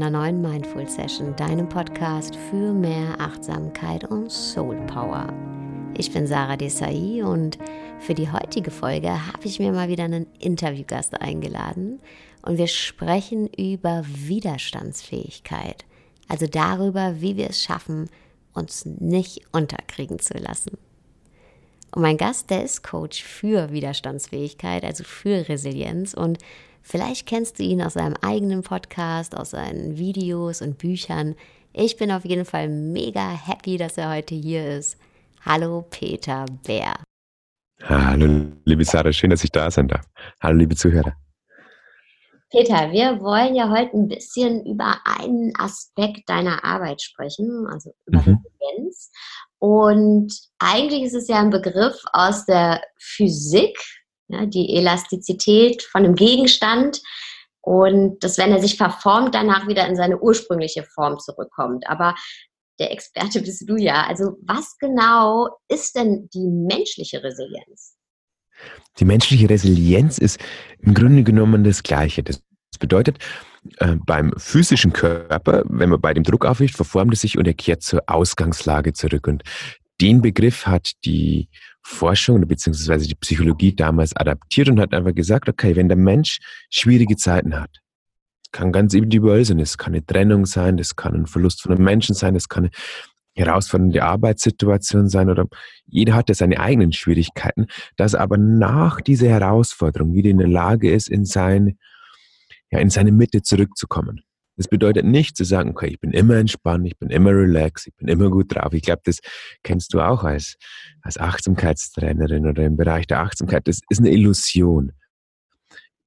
einer neuen Mindful Session, deinem Podcast für mehr Achtsamkeit und Soul Power. Ich bin Sarah Desai und für die heutige Folge habe ich mir mal wieder einen Interviewgast eingeladen und wir sprechen über Widerstandsfähigkeit, also darüber, wie wir es schaffen, uns nicht unterkriegen zu lassen. Und mein Gast, der ist Coach für Widerstandsfähigkeit, also für Resilienz und Vielleicht kennst du ihn aus seinem eigenen Podcast, aus seinen Videos und Büchern. Ich bin auf jeden Fall mega happy, dass er heute hier ist. Hallo Peter Bär. Hallo liebe Sarah, schön, dass ich da sein darf. Hallo liebe Zuhörer. Peter, wir wollen ja heute ein bisschen über einen Aspekt deiner Arbeit sprechen, also über mhm. Resilienz. Und eigentlich ist es ja ein Begriff aus der Physik, ja, die Elastizität von einem Gegenstand und dass, wenn er sich verformt, danach wieder in seine ursprüngliche Form zurückkommt. Aber der Experte bist du ja. Also was genau ist denn die menschliche Resilienz? Die menschliche Resilienz ist im Grunde genommen das Gleiche. Das bedeutet, äh, beim physischen Körper, wenn man bei dem Druck aufrichtet, verformt es sich und er kehrt zur Ausgangslage zurück. Und den Begriff hat die Forschung bzw. die Psychologie damals adaptiert und hat einfach gesagt, okay, wenn der Mensch schwierige Zeiten hat, kann ganz individuell sein, es kann eine Trennung sein, das kann ein Verlust von einem Menschen sein, das kann eine herausfordernde Arbeitssituation sein oder jeder hat ja seine eigenen Schwierigkeiten, dass aber nach dieser Herausforderung wieder in der Lage ist, in seine, ja, in seine Mitte zurückzukommen. Das bedeutet nicht zu sagen, okay, ich bin immer entspannt, ich bin immer relaxed, ich bin immer gut drauf. Ich glaube, das kennst du auch als, als Achtsamkeitstrainerin oder im Bereich der Achtsamkeit. Das ist eine Illusion.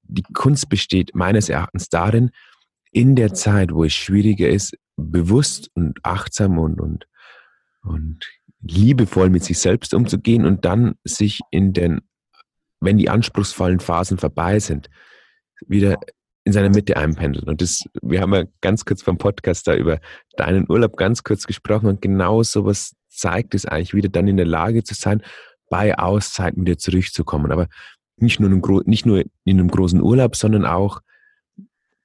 Die Kunst besteht meines Erachtens darin, in der Zeit, wo es schwieriger ist, bewusst und achtsam und, und, und liebevoll mit sich selbst umzugehen und dann sich in den, wenn die anspruchsvollen Phasen vorbei sind, wieder in seiner Mitte einpendeln. Und das, wir haben ja ganz kurz vom Podcast da über deinen Urlaub ganz kurz gesprochen und genau sowas zeigt es eigentlich wieder, dann in der Lage zu sein, bei Auszeiten wieder zurückzukommen. Aber nicht nur, in einem, nicht nur in einem großen Urlaub, sondern auch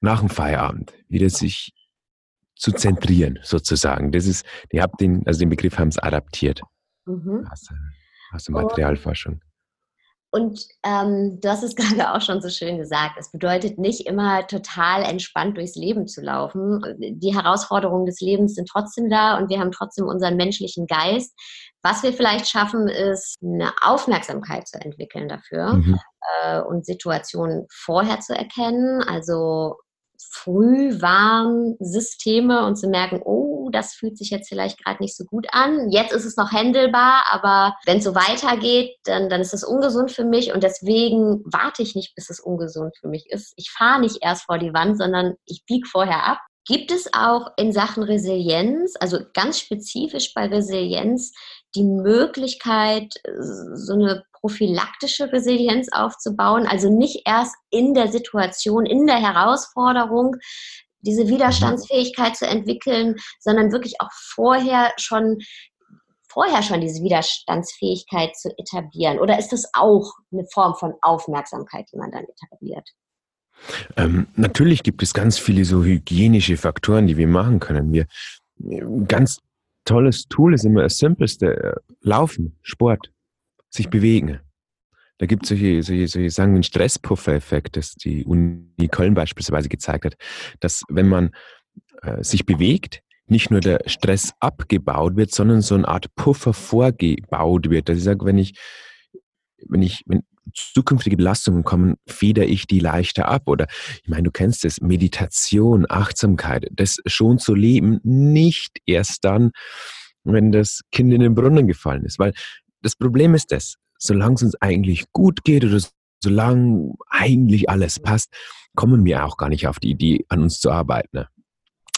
nach dem Feierabend wieder sich zu zentrieren, sozusagen. Das ist, die habt den, also den Begriff haben es adaptiert mhm. aus, aus der Materialforschung. Und ähm, du hast es gerade auch schon so schön gesagt. Es bedeutet nicht immer total entspannt durchs Leben zu laufen. Die Herausforderungen des Lebens sind trotzdem da und wir haben trotzdem unseren menschlichen Geist. Was wir vielleicht schaffen, ist eine Aufmerksamkeit zu entwickeln dafür mhm. äh, und Situationen vorher zu erkennen. Also Frühwarnsysteme und zu merken, oh, das fühlt sich jetzt vielleicht gerade nicht so gut an. Jetzt ist es noch händelbar, aber wenn es so weitergeht, dann, dann ist es ungesund für mich und deswegen warte ich nicht, bis es ungesund für mich ist. Ich fahre nicht erst vor die Wand, sondern ich biege vorher ab. Gibt es auch in Sachen Resilienz, also ganz spezifisch bei Resilienz, die Möglichkeit, so eine prophylaktische Resilienz aufzubauen, also nicht erst in der Situation, in der Herausforderung diese mhm. Widerstandsfähigkeit zu entwickeln, sondern wirklich auch vorher schon vorher schon diese Widerstandsfähigkeit zu etablieren? Oder ist das auch eine Form von Aufmerksamkeit, die man dann etabliert? Ähm, natürlich gibt es ganz viele so hygienische Faktoren, die wir machen können. Wir ganz tolles Tool ist immer das simpelste äh, Laufen, Sport sich bewegen. Da gibt es solche, solche, solche sagen wir, Stresspuffer-Effekt, das die Uni Köln beispielsweise gezeigt hat, dass wenn man äh, sich bewegt, nicht nur der Stress abgebaut wird, sondern so eine Art Puffer vorgebaut wird. Dass ich sage, wenn ich, wenn ich, wenn zukünftige Belastungen kommen, feder ich die leichter ab. Oder ich meine, du kennst es, Meditation, Achtsamkeit, das schon zu leben, nicht erst dann, wenn das Kind in den Brunnen gefallen ist. Weil das Problem ist das, solange es uns eigentlich gut geht oder solange eigentlich alles passt, kommen wir auch gar nicht auf die Idee, an uns zu arbeiten.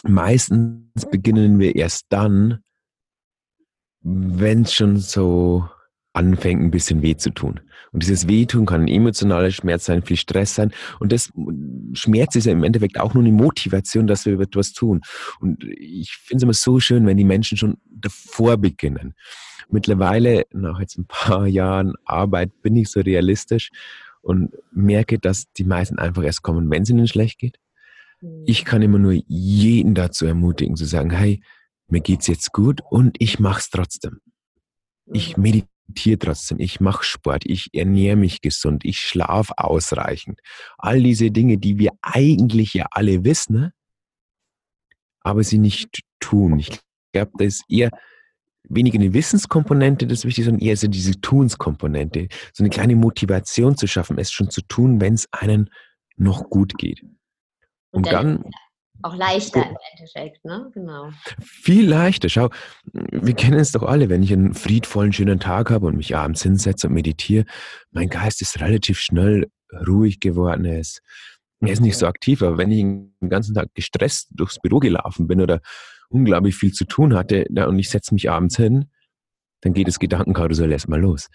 Meistens beginnen wir erst dann, wenn es schon so anfängt, ein bisschen weh zu tun. Und dieses Wehtun kann ein emotionaler Schmerz sein, viel Stress sein. Und das Schmerz ist ja im Endeffekt auch nur eine Motivation, dass wir etwas tun. Und ich finde es immer so schön, wenn die Menschen schon davor beginnen. Mittlerweile, nach jetzt ein paar Jahren Arbeit, bin ich so realistisch und merke, dass die meisten einfach erst kommen, wenn es ihnen schlecht geht. Mhm. Ich kann immer nur jeden dazu ermutigen, zu sagen, hey, mir geht's jetzt gut und ich mach's trotzdem. Ich mhm. Meditiere trotzdem, ich mache Sport, ich ernähre mich gesund, ich schlafe ausreichend. All diese Dinge, die wir eigentlich ja alle wissen, ne? aber sie nicht tun. Ich glaube, da ist eher weniger eine Wissenskomponente das Wichtige, sondern eher so diese Tunskomponente, so eine kleine Motivation zu schaffen, es schon zu tun, wenn es einem noch gut geht. Und, Und dann, dann auch leichter im Endeffekt, ne? Genau. Viel leichter. Schau, wir kennen es doch alle, wenn ich einen friedvollen, schönen Tag habe und mich abends hinsetze und meditiere, mein Geist ist relativ schnell ruhig geworden. Er ist, er ist nicht so aktiv, aber wenn ich den ganzen Tag gestresst durchs Büro gelaufen bin oder unglaublich viel zu tun hatte und ich setze mich abends hin, dann geht das Gedankenkarussell erstmal los.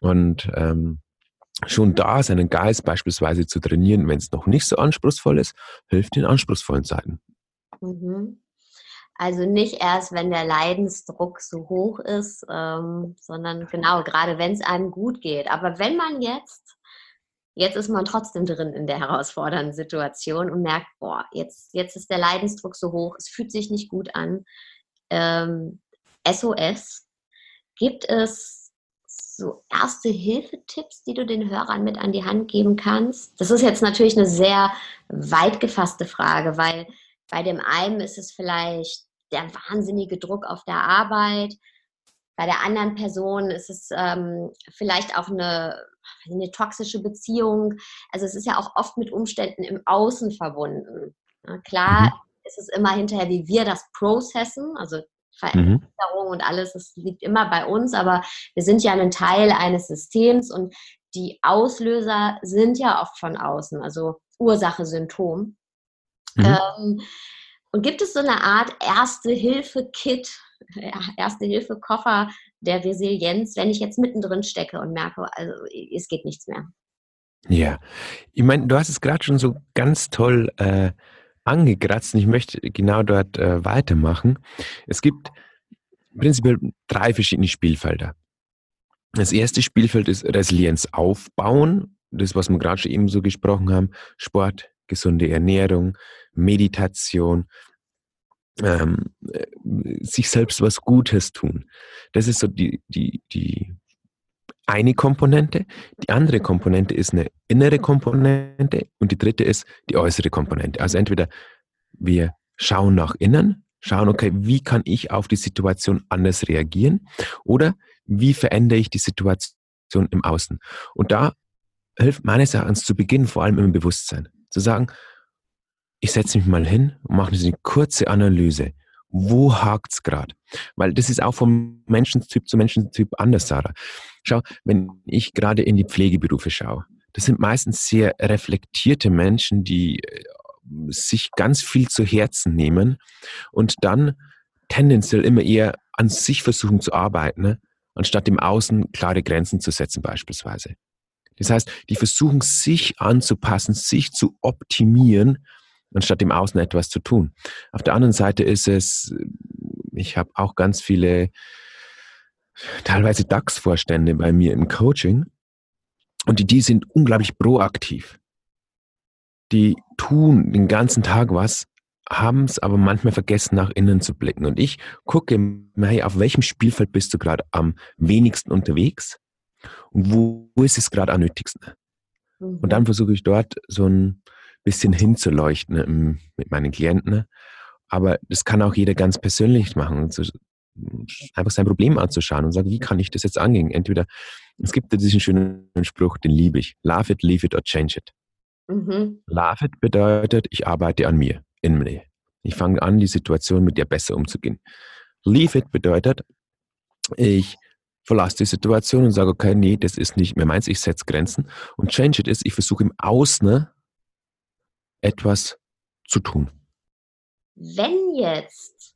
Und ähm, schon da seinen Geist beispielsweise zu trainieren, wenn es noch nicht so anspruchsvoll ist, hilft in anspruchsvollen Zeiten. Mhm. Also nicht erst, wenn der Leidensdruck so hoch ist, ähm, sondern genau, gerade wenn es einem gut geht. Aber wenn man jetzt, jetzt ist man trotzdem drin in der herausfordernden Situation und merkt, boah, jetzt, jetzt ist der Leidensdruck so hoch, es fühlt sich nicht gut an. Ähm, SOS, gibt es so erste Hilfetipps, die du den Hörern mit an die Hand geben kannst? Das ist jetzt natürlich eine sehr weit gefasste Frage, weil bei dem einen ist es vielleicht der wahnsinnige Druck auf der Arbeit, bei der anderen Person ist es ähm, vielleicht auch eine, eine toxische Beziehung. Also es ist ja auch oft mit Umständen im Außen verbunden. Ja, klar mhm. ist es immer hinterher, wie wir das processen, also Veränderung mhm. und alles, das liegt immer bei uns, aber wir sind ja ein Teil eines Systems und die Auslöser sind ja oft von außen, also Ursache, Symptom. Mhm. Ähm, und gibt es so eine Art Erste-Hilfe-Kit, Erste-Hilfe-Koffer der Resilienz, wenn ich jetzt mittendrin stecke und merke, also es geht nichts mehr? Ja, ich meine, du hast es gerade schon so ganz toll äh, angekratzt und ich möchte genau dort äh, weitermachen. Es gibt prinzipiell drei verschiedene Spielfelder. Das erste Spielfeld ist Resilienz aufbauen. Das, was wir gerade schon eben so gesprochen haben. Sport, gesunde Ernährung, Meditation, ähm, äh, sich selbst was Gutes tun. Das ist so die, die, die eine Komponente. Die andere Komponente ist eine innere Komponente und die dritte ist die äußere Komponente. Also entweder wir schauen nach innen, schauen, okay, wie kann ich auf die Situation anders reagieren oder wie verändere ich die Situation im Außen. Und da hilft meines Erachtens zu Beginn vor allem im Bewusstsein. Zu sagen, ich setze mich mal hin und mache eine kurze Analyse. Wo hakt's gerade? Weil das ist auch vom Menschentyp zu Menschentyp anders, Sarah. Schau, wenn ich gerade in die Pflegeberufe schaue, das sind meistens sehr reflektierte Menschen, die äh, sich ganz viel zu Herzen nehmen und dann tendenziell immer eher an sich versuchen zu arbeiten, ne? anstatt im Außen klare Grenzen zu setzen beispielsweise. Das heißt, die versuchen sich anzupassen, sich zu optimieren anstatt im Außen etwas zu tun. Auf der anderen Seite ist es, ich habe auch ganz viele, teilweise DAX-Vorstände bei mir im Coaching und die, die sind unglaublich proaktiv. Die tun den ganzen Tag was, haben es aber manchmal vergessen, nach innen zu blicken. Und ich gucke, hey, auf welchem Spielfeld bist du gerade am wenigsten unterwegs und wo, wo ist es gerade am nötigsten? Mhm. Und dann versuche ich dort so ein bisschen hinzuleuchten ähm, mit meinen Klienten. Aber das kann auch jeder ganz persönlich machen. Einfach sein Problem anzuschauen und sagen, wie kann ich das jetzt angehen? Entweder, es gibt ja diesen schönen Spruch, den liebe ich. Love it, leave it or change it. Mhm. Love it bedeutet, ich arbeite an mir, in mir. Ich fange an, die Situation mit dir besser umzugehen. Leave it bedeutet, ich verlasse die Situation und sage, okay, nee, das ist nicht mehr meins, ich setze Grenzen. Und change it ist, ich versuche im Außen etwas zu tun. Wenn jetzt,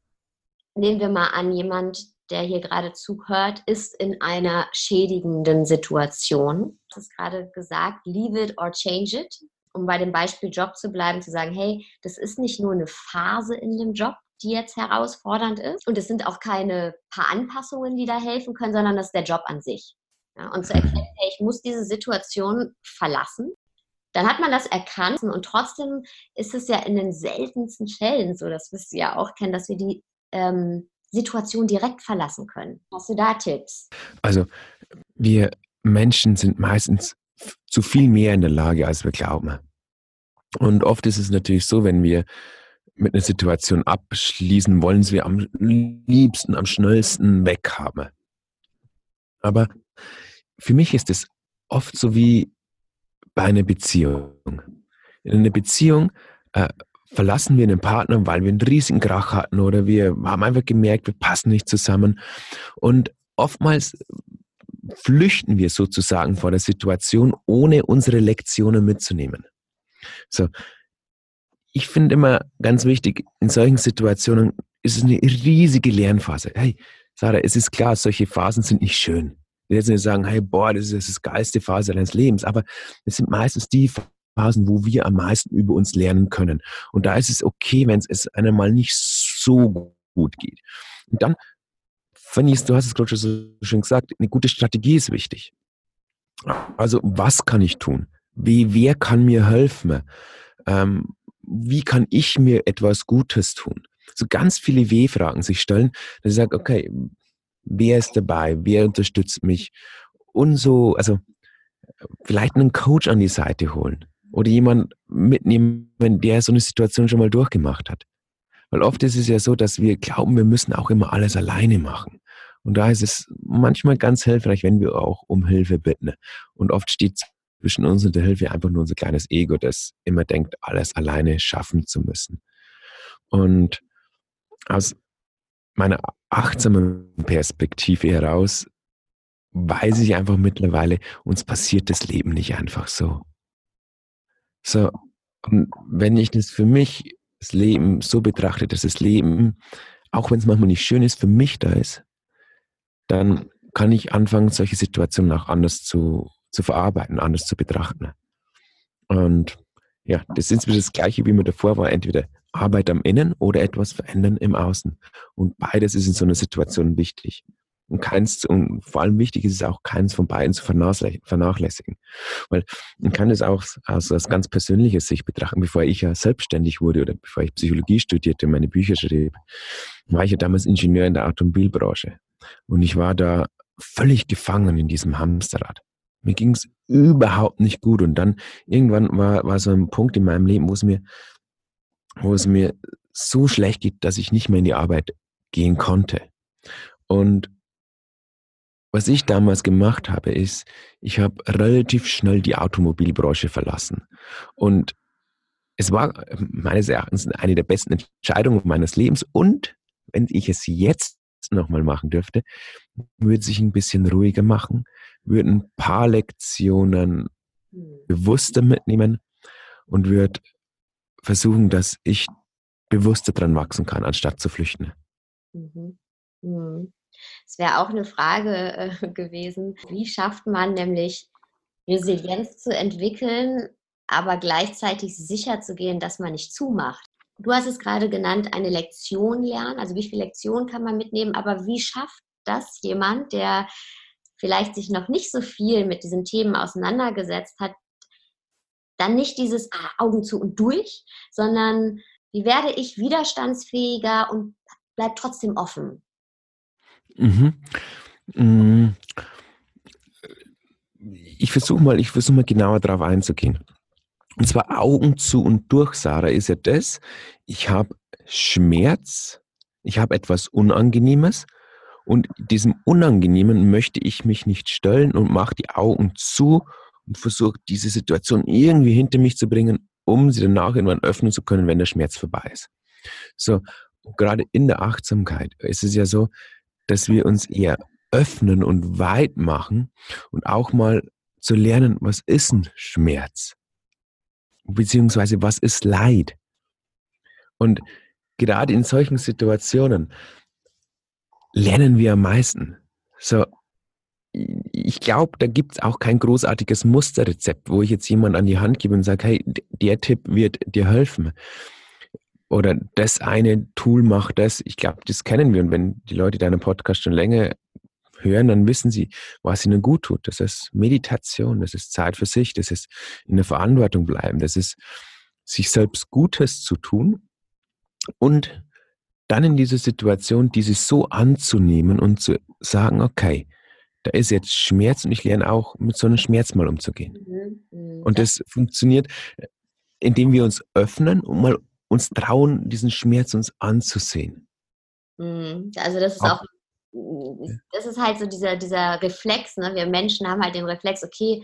nehmen wir mal an, jemand, der hier gerade zuhört, ist in einer schädigenden Situation. Du hast gerade gesagt, leave it or change it. Um bei dem Beispiel Job zu bleiben, zu sagen, hey, das ist nicht nur eine Phase in dem Job, die jetzt herausfordernd ist. Und es sind auch keine paar Anpassungen, die da helfen können, sondern das ist der Job an sich. Ja, und zu erkennen, hey, ich muss diese Situation verlassen dann hat man das erkannt und trotzdem ist es ja in den seltensten Fällen so, das wirst du ja auch kennen, dass wir die ähm, Situation direkt verlassen können. Hast du da Tipps? Also wir Menschen sind meistens zu viel mehr in der Lage, als wir glauben. Und oft ist es natürlich so, wenn wir mit einer Situation abschließen, wollen sie am liebsten, am schnellsten weghaben. Aber für mich ist es oft so wie bei einer Beziehung. In einer Beziehung äh, verlassen wir einen Partner, weil wir einen riesigen Krach hatten oder wir haben einfach gemerkt, wir passen nicht zusammen. Und oftmals flüchten wir sozusagen vor der Situation, ohne unsere Lektionen mitzunehmen. So. Ich finde immer ganz wichtig, in solchen Situationen ist es eine riesige Lernphase. Hey, Sarah, es ist klar, solche Phasen sind nicht schön. Will jetzt nicht sagen, hey, boah, das ist, das geilste Phase deines Lebens, aber es sind meistens die Phasen, wo wir am meisten über uns lernen können. Und da ist es okay, wenn es einem nicht so gut geht. Und dann ich, du hast es gerade so schön gesagt, eine gute Strategie ist wichtig. Also, was kann ich tun? Wie, wer kann mir helfen? Ähm, wie kann ich mir etwas Gutes tun? So ganz viele W-Fragen sich stellen, dass ich sage, okay, wer ist dabei? Wer unterstützt mich? Und so, also vielleicht einen Coach an die Seite holen oder jemand mitnehmen, der so eine Situation schon mal durchgemacht hat. Weil oft ist es ja so, dass wir glauben, wir müssen auch immer alles alleine machen. Und da ist es manchmal ganz hilfreich, wenn wir auch um Hilfe bitten. Und oft steht zwischen uns und der Hilfe einfach nur unser kleines Ego, das immer denkt, alles alleine schaffen zu müssen. Und aus meiner achtsamen Perspektive heraus weiß ich einfach mittlerweile, uns passiert das Leben nicht einfach so. So, und wenn ich das für mich, das Leben so betrachte, dass das Leben, auch wenn es manchmal nicht schön ist, für mich da ist, dann kann ich anfangen, solche Situationen auch anders zu, zu verarbeiten, anders zu betrachten. Und ja, das ist das Gleiche, wie mir davor war, entweder Arbeit am Innen oder etwas verändern im Außen. Und beides ist in so einer Situation wichtig. Und keins, und vor allem wichtig ist es auch, keins von beiden zu vernachlässigen. Weil man kann es auch aus, aus ganz persönlicher Sicht betrachten. Bevor ich ja selbstständig wurde oder bevor ich Psychologie studierte und meine Bücher schrieb, war ich ja damals Ingenieur in der Automobilbranche. Und ich war da völlig gefangen in diesem Hamsterrad. Mir ging es überhaupt nicht gut. Und dann irgendwann war, war so ein Punkt in meinem Leben, wo es mir, wo es mir so schlecht geht, dass ich nicht mehr in die Arbeit gehen konnte. Und was ich damals gemacht habe, ist, ich habe relativ schnell die Automobilbranche verlassen. Und es war meines Erachtens eine der besten Entscheidungen meines Lebens. Und wenn ich es jetzt nochmal machen dürfte, würde sich ein bisschen ruhiger machen, würde ein paar Lektionen bewusster mitnehmen und würde versuchen, dass ich bewusster dran wachsen kann, anstatt zu flüchten. Mhm. Mhm. Es wäre auch eine Frage äh, gewesen, wie schafft man nämlich Resilienz zu entwickeln, aber gleichzeitig sicher zu gehen, dass man nicht zumacht. Du hast es gerade genannt, eine Lektion lernen. Also wie viele Lektionen kann man mitnehmen, aber wie schafft das jemand, der vielleicht sich noch nicht so viel mit diesen Themen auseinandergesetzt hat, dann nicht dieses ah, Augen zu und durch, sondern wie werde ich widerstandsfähiger und bleib trotzdem offen? Mhm. Mm. Ich versuche mal, ich versuche mal genauer darauf einzugehen. Und zwar Augen zu und durch, Sarah, ist ja das, ich habe Schmerz, ich habe etwas Unangenehmes und diesem Unangenehmen möchte ich mich nicht stellen und mache die Augen zu und versuche diese Situation irgendwie hinter mich zu bringen, um sie danach irgendwann öffnen zu können, wenn der Schmerz vorbei ist. So, gerade in der Achtsamkeit ist es ja so, dass wir uns eher öffnen und weit machen und auch mal zu lernen, was ist ein Schmerz? beziehungsweise was ist Leid? Und gerade in solchen Situationen lernen wir am meisten. So, ich glaube, da gibt es auch kein großartiges Musterrezept, wo ich jetzt jemand an die Hand gebe und sage, hey, der Tipp wird dir helfen. Oder das eine Tool macht das. Ich glaube, das kennen wir. Und wenn die Leute deinen Podcast schon länger hören, dann wissen sie, was ihnen gut tut. Das ist Meditation, das ist Zeit für sich, das ist in der Verantwortung bleiben, das ist sich selbst Gutes zu tun und dann in dieser Situation dieses so anzunehmen und zu sagen, okay, da ist jetzt Schmerz und ich lerne auch mit so einem Schmerz mal umzugehen. Mhm. mhm. Und das funktioniert, indem wir uns öffnen und mal uns trauen, diesen Schmerz uns anzusehen. Mhm. Also das ist auch, auch das ist halt so dieser, dieser Reflex, ne? wir Menschen haben halt den Reflex, okay,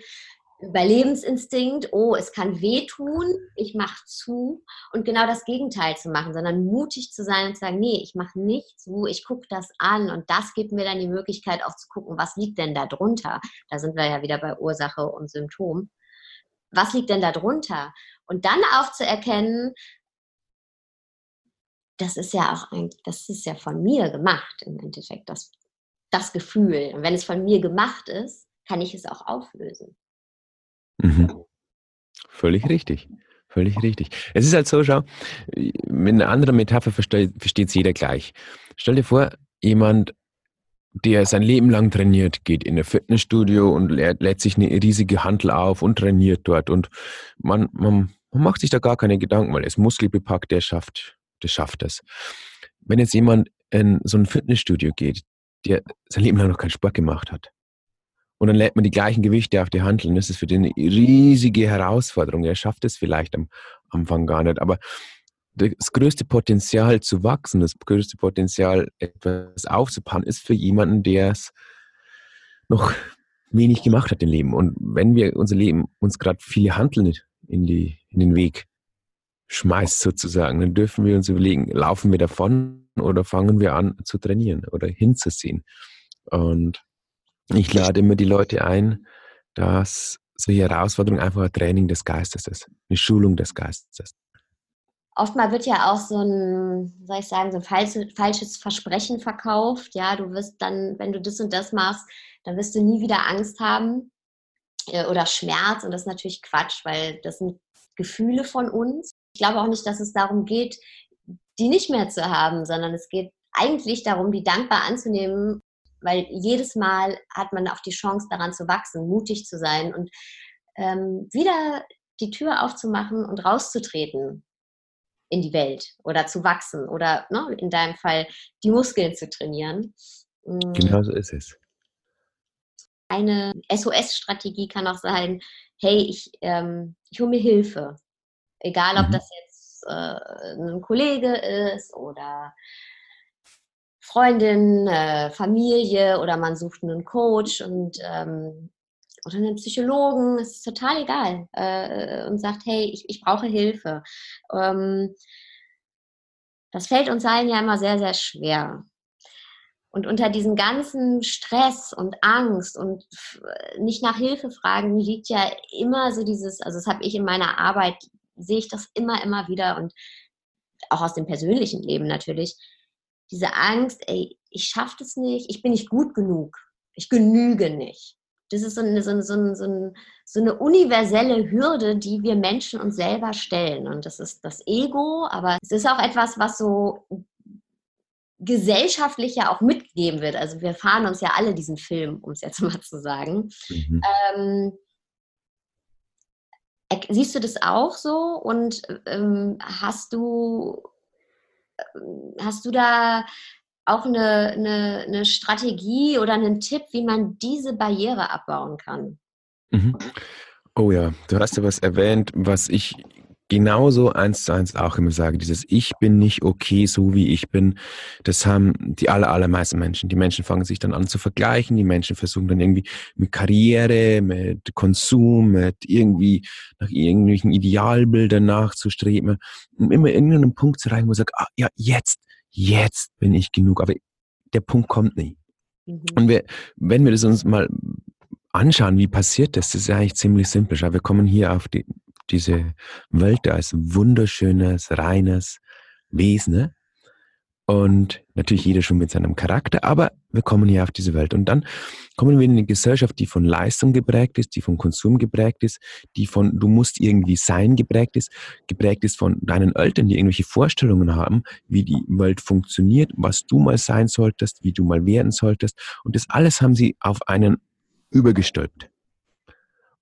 Überlebensinstinkt, oh, es kann wehtun, ich mache zu und genau das Gegenteil zu machen, sondern mutig zu sein und zu sagen, nee, ich mache nicht zu, ich gucke das an und das gibt mir dann die Möglichkeit auch zu gucken, was liegt denn da drunter? Da sind wir ja wieder bei Ursache und Symptom. Was liegt denn da drunter? Und dann auch zu erkennen, das ist ja auch ein, das ist ja von mir gemacht im Endeffekt, das, das Gefühl. Und wenn es von mir gemacht ist, kann ich es auch auflösen. Mhm. Völlig richtig. Völlig richtig. Es ist halt so, schau, mit einer anderen Metapher versteht es jeder gleich. Stell dir vor, jemand, der sein Leben lang trainiert, geht in ein Fitnessstudio und lädt, lädt sich eine riesige Handel auf und trainiert dort. Und man, man, man macht sich da gar keine Gedanken, weil er ist muskelbepackt, der schafft, der schafft das. Wenn jetzt jemand in so ein Fitnessstudio geht, der sein Leben lang noch keinen Sport gemacht hat, und dann lädt man die gleichen Gewichte auf die Handel. Und das ist für den eine riesige Herausforderung. Er schafft es vielleicht am Anfang gar nicht. Aber das größte Potenzial zu wachsen, das größte Potenzial, etwas aufzubauen, ist für jemanden, der es noch wenig gemacht hat im Leben. Und wenn wir unser Leben uns gerade viele Handeln in, die, in den Weg schmeißt sozusagen, dann dürfen wir uns überlegen, laufen wir davon oder fangen wir an zu trainieren oder hinzusehen. Und ich lade immer die Leute ein, dass solche Herausforderungen einfach ein Training des Geistes ist, eine Schulung des Geistes. Oftmal wird ja auch so ein, soll ich sagen, so ein falsches Versprechen verkauft. Ja, du wirst dann, wenn du das und das machst, dann wirst du nie wieder Angst haben äh, oder Schmerz. Und das ist natürlich Quatsch, weil das sind Gefühle von uns. Ich glaube auch nicht, dass es darum geht, die nicht mehr zu haben, sondern es geht eigentlich darum, die dankbar anzunehmen weil jedes Mal hat man auch die Chance daran zu wachsen, mutig zu sein und ähm, wieder die Tür aufzumachen und rauszutreten in die Welt oder zu wachsen oder ne, in deinem Fall die Muskeln zu trainieren. Mm. Genau so ist es. Eine SOS-Strategie kann auch sein, hey, ich, ähm, ich hole mir Hilfe. Egal, ob mhm. das jetzt äh, ein Kollege ist oder Freundin, äh, Familie oder man sucht einen Coach und ähm, oder einen Psychologen, es ist total egal, äh, und sagt, hey, ich, ich brauche Hilfe. Ähm, das fällt uns allen ja immer sehr, sehr schwer. Und unter diesem ganzen Stress und Angst und nicht nach Hilfe fragen liegt ja immer so dieses, also das habe ich in meiner Arbeit, sehe ich das immer, immer wieder und auch aus dem persönlichen Leben natürlich, diese Angst, ey, ich schaffe das nicht, ich bin nicht gut genug, ich genüge nicht. Das ist so eine, so, eine, so, eine, so eine universelle Hürde, die wir Menschen uns selber stellen. Und das ist das Ego, aber es ist auch etwas, was so gesellschaftlich ja auch mitgegeben wird. Also wir fahren uns ja alle diesen Film, um es jetzt mal zu sagen. Mhm. Ähm, siehst du das auch so und ähm, hast du hast du da auch eine, eine, eine, Strategie oder einen Tipp, wie man diese Barriere abbauen kann? Mhm. Oh ja, du hast ja was erwähnt, was ich genauso eins zu eins auch immer sage, dieses Ich bin nicht okay, so wie ich bin, das haben die aller, allermeisten Menschen. Die Menschen fangen sich dann an zu vergleichen, die Menschen versuchen dann irgendwie mit Karriere, mit Konsum, mit irgendwie nach irgendwelchen Idealbildern nachzustreben, um immer in irgendeinen Punkt zu reichen, wo ich sage, ah, ja, jetzt, jetzt bin ich genug, aber der Punkt kommt nie. Mhm. Und wir, wenn wir das uns mal anschauen, wie passiert das, das ist ja eigentlich ziemlich simpel. Wir kommen hier auf die, diese Welt als wunderschönes, reines Wesen. Ne? Und natürlich jeder schon mit seinem Charakter, aber wir kommen hier auf diese Welt. Und dann kommen wir in eine Gesellschaft, die von Leistung geprägt ist, die von Konsum geprägt ist, die von du musst irgendwie sein geprägt ist, geprägt ist von deinen Eltern, die irgendwelche Vorstellungen haben, wie die Welt funktioniert, was du mal sein solltest, wie du mal werden solltest. Und das alles haben sie auf einen übergestülpt.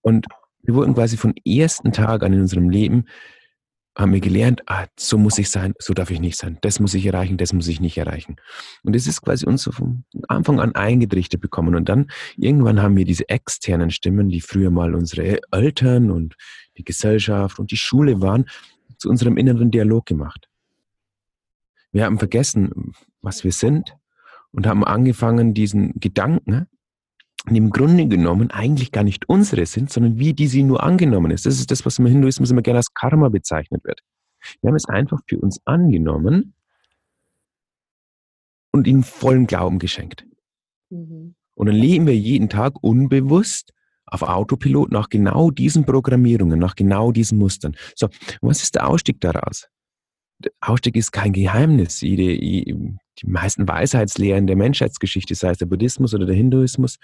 Und wir wurden quasi von ersten Tag an in unserem Leben haben wir gelernt, ah, so muss ich sein, so darf ich nicht sein, das muss ich erreichen, das muss ich nicht erreichen. Und das ist quasi uns so vom Anfang an eingedrichtet bekommen. Und dann irgendwann haben wir diese externen Stimmen, die früher mal unsere Eltern und die Gesellschaft und die Schule waren, zu unserem inneren Dialog gemacht. Wir haben vergessen, was wir sind und haben angefangen, diesen Gedanken, im Grunde genommen eigentlich gar nicht unsere sind, sondern wie die sie nur angenommen ist. Das ist das, was im Hinduismus immer gerne als Karma bezeichnet wird. Wir haben es einfach für uns angenommen und ihnen vollen Glauben geschenkt. Mhm. Und dann leben wir jeden Tag unbewusst auf Autopilot nach genau diesen Programmierungen, nach genau diesen Mustern. So, was ist der Ausstieg daraus? Ausstieg ist kein Geheimnis. Jede, die meisten Weisheitslehren der Menschheitsgeschichte, sei es der Buddhismus oder der Hinduismus,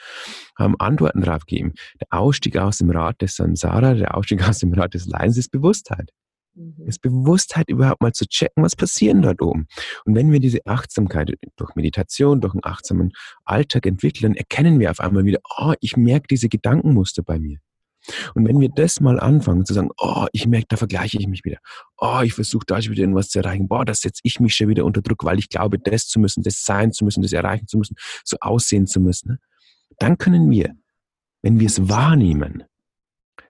haben Antworten darauf gegeben. Der Ausstieg aus dem Rad des Samsara, der Ausstieg aus dem Rad des Leidens ist Bewusstheit. Mhm. Ist Bewusstheit überhaupt mal zu checken, was passiert dort oben. Und wenn wir diese Achtsamkeit durch Meditation, durch einen achtsamen Alltag entwickeln, erkennen wir auf einmal wieder, oh, ich merke diese Gedankenmuster bei mir. Und wenn wir das mal anfangen zu sagen, oh, ich merke, da vergleiche ich mich wieder. Oh, ich versuche da schon wieder irgendwas zu erreichen. Boah, da setze ich mich schon wieder unter Druck, weil ich glaube, das zu müssen, das sein zu müssen, das erreichen zu müssen, so aussehen zu müssen. Ne? Dann können wir, wenn wir es wahrnehmen,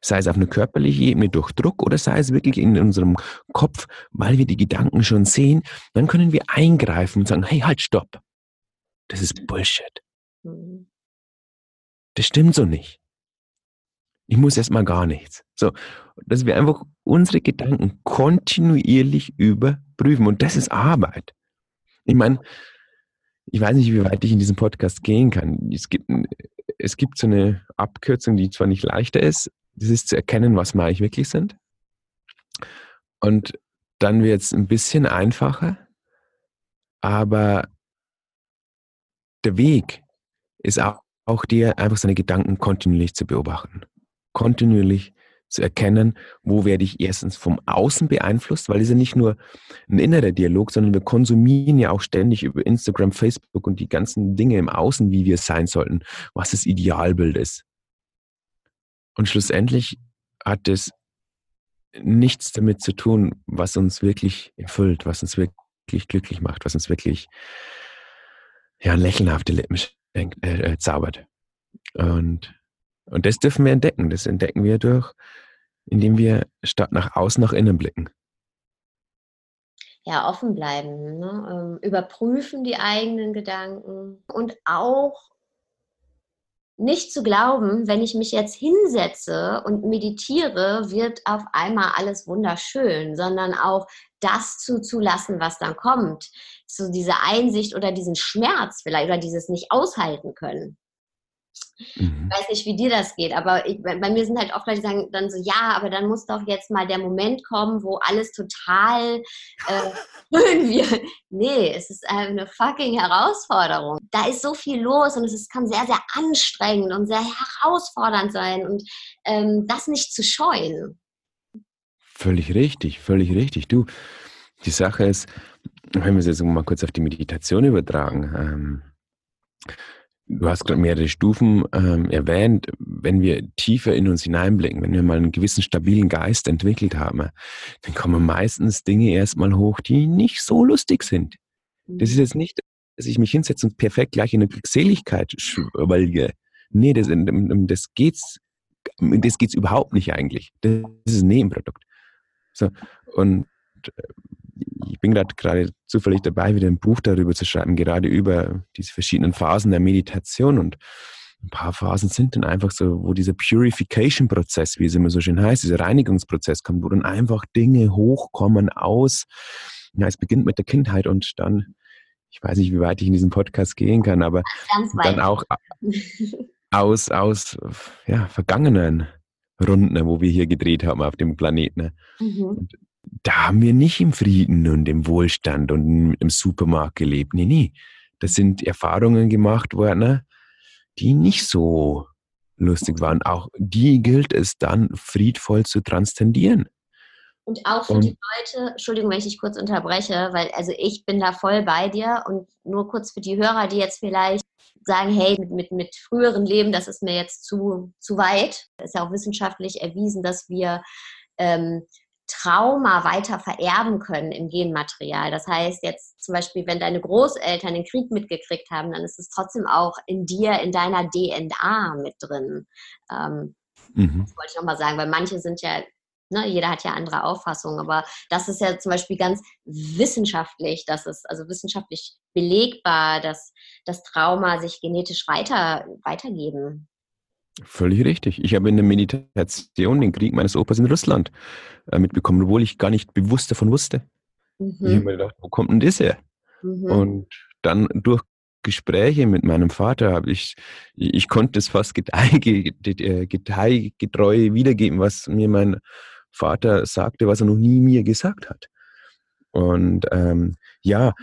sei es auf einer körperlichen Ebene durch Druck oder sei es wirklich in unserem Kopf, weil wir die Gedanken schon sehen, dann können wir eingreifen und sagen, hey, halt, stopp. Das ist Bullshit. Mhm. Das stimmt so nicht. Ich muss erstmal gar nichts. So, dass wir einfach unsere Gedanken kontinuierlich überprüfen. Und das ist Arbeit. Ich meine, ich weiß nicht, wie weit ich in diesem Podcast gehen kann. Es gibt, es gibt so eine Abkürzung, die zwar nicht leichter ist, das ist zu erkennen, was wir eigentlich wirklich sind. Und dann wird es ein bisschen einfacher, aber der Weg ist auch, auch dir, einfach seine Gedanken kontinuierlich zu beobachten kontinuierlich zu erkennen, wo werde ich erstens vom Außen beeinflusst, weil es ja nicht nur ein innerer Dialog, sondern wir konsumieren ja auch ständig über Instagram, Facebook und die ganzen Dinge im Außen, wie wir sein sollten, was das Idealbild ist. Und schlussendlich hat es nichts damit zu tun, was uns wirklich erfüllt, was uns wirklich glücklich macht, was uns wirklich ja, ein Lächeln auf die Lippen äh, äh, zaubert. Und und das dürfen wir entdecken. Das entdecken wir durch, indem wir statt nach außen nach innen blicken. Ja, offen bleiben, ne? Ähm, überprüfen die eigenen Gedanken und auch nicht zu glauben, wenn ich mich jetzt hinsetze und meditiere, wird auf einmal alles wunderschön, sondern auch das zuzulassen, was dann kommt. So diese Einsicht oder diesen Schmerz vielleicht oder dieses nicht aushalten können. Mhm. Ich weiß nicht, wie dir das geht, aber ich, bei mir sind halt oft Leute, die sagen dann so, ja, aber dann muss doch jetzt mal der Moment kommen, wo alles total äh, schön wird. Nee, es ist eine fucking Herausforderung. Da ist so viel los und es ist, kann sehr, sehr anstrengend und sehr herausfordernd sein und ähm, das nicht zu scheuen. Völlig richtig, völlig richtig. Du, die Sache ist, wenn wir es jetzt mal kurz auf die Meditation übertragen, ähm, Du hast gerade mehrere Stufen ähm, erwähnt. Wenn wir tiefer in uns hineinblicken, wenn wir mal einen gewissen stabilen Geist entwickelt haben, dann kommen meistens Dinge erstmal hoch, die nicht so lustig sind. Das ist mhm. jetzt nicht, dass ich mich hinsetze und perfekt gleich in eine Glückseligkeit schwelge. Nee, das, das geht's, das geht's überhaupt nicht eigentlich. Das ist ein Nebenprodukt. So, und äh, ich bin gerade gerade zufällig dabei, wieder ein Buch darüber zu schreiben, gerade über diese verschiedenen Phasen der Meditation. Und ein paar Phasen sind dann einfach so, wo dieser Purification-Prozess, wie es immer so schön heißt, dieser Reinigungsprozess kommt, wo dann einfach Dinge hochkommen aus, ja, es beginnt mit der Kindheit und dann, ich weiß nicht, wie weit ich in diesem Podcast gehen kann, aber dann auch aus, aus, ja, vergangenen Runden, wo wir hier gedreht haben auf dem Planeten. Mhm da haben wir nicht im Frieden und im Wohlstand und im Supermarkt gelebt. Nee, nee. Das sind Erfahrungen gemacht worden, die nicht so lustig waren. Auch die gilt es dann friedvoll zu transzendieren. Und auch für die Leute, Entschuldigung, wenn ich dich kurz unterbreche, weil also ich bin da voll bei dir und nur kurz für die Hörer, die jetzt vielleicht sagen, hey, mit, mit, mit früheren Leben, das ist mir jetzt zu, zu weit. Es ist ja auch wissenschaftlich erwiesen, dass wir ähm, Trauma weiter vererben können im Genmaterial. Das heißt jetzt zum Beispiel, wenn deine Großeltern den Krieg mitgekriegt haben, dann ist es trotzdem auch in dir, in deiner DNA mit drin. Ähm, mhm. Das wollte ich nochmal sagen, weil manche sind ja Ne, jeder hat ja andere Auffassungen, aber das ist ja zum Beispiel ganz wissenschaftlich, das ist also wissenschaftlich belegbar, dass das Trauma sich genetisch weiter, weitergeben. Völlig richtig. Ich habe in der Meditation den Krieg meines Opas in Russland äh, mitbekommen, obwohl ich gar nicht bewusst davon wusste. Mhm. Ich habe mir gedacht, wo kommt denn das her? Mhm. Und dann durch Gespräche mit meinem Vater habe ich, ich konnte es fast detailgetreu wiedergeben, was mir mein Vater sagte, was er noch nie mir gesagt hat. Und ähm, ja,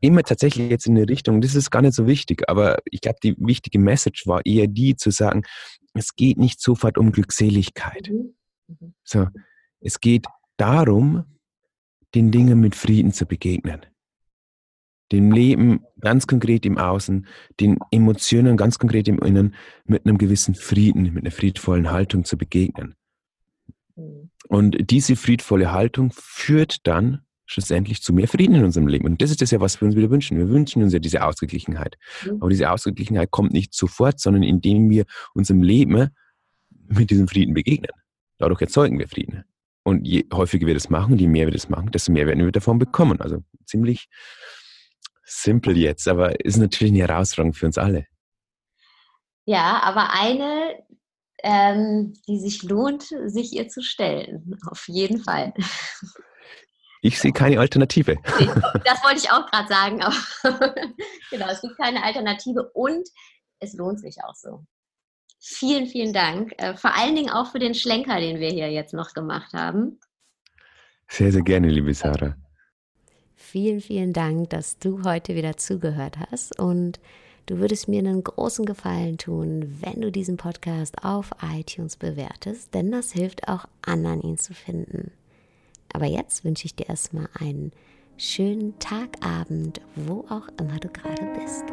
immer tatsächlich jetzt in eine Richtung, das ist gar nicht so wichtig, aber ich glaube, die wichtige Message war eher die zu sagen, es geht nicht sofort um Glückseligkeit. Mhm. Mhm. So, es geht darum, den Dingen mit Frieden zu begegnen. Dem Leben ganz konkret im Außen, den Emotionen ganz konkret im Innen mit einem gewissen Frieden, mit einer friedvollen Haltung zu begegnen. Mhm. Und diese friedvolle Haltung führt dann schlussendlich zu mehr Frieden in unserem Leben. Und das ist das ja, was wir uns wieder wünschen. Wir wünschen uns ja diese Ausgeglichenheit. Mhm. Aber diese Ausgeglichenheit kommt nicht sofort, sondern indem wir unserem Leben mit diesem Frieden begegnen. Dadurch erzeugen wir Frieden. Und je häufiger wir das machen, je mehr wir das machen, desto mehr werden wir davon bekommen. Also ziemlich simpel jetzt, aber ist natürlich eine Herausforderung für uns alle. Ja, aber eine, ähm, die sich lohnt, sich ihr zu stellen. Auf jeden Fall. Ich sehe keine Alternative. das wollte ich auch gerade sagen. genau, es gibt keine Alternative und es lohnt sich auch so. Vielen, vielen Dank. Äh, vor allen Dingen auch für den Schlenker, den wir hier jetzt noch gemacht haben. Sehr, sehr gerne, liebe Sarah. Vielen, vielen Dank, dass du heute wieder zugehört hast und du würdest mir einen großen Gefallen tun, wenn du diesen Podcast auf iTunes bewertest, denn das hilft auch anderen, ihn zu finden. Aber jetzt wünsche ich dir erstmal einen schönen Tagabend, wo auch immer du gerade bist.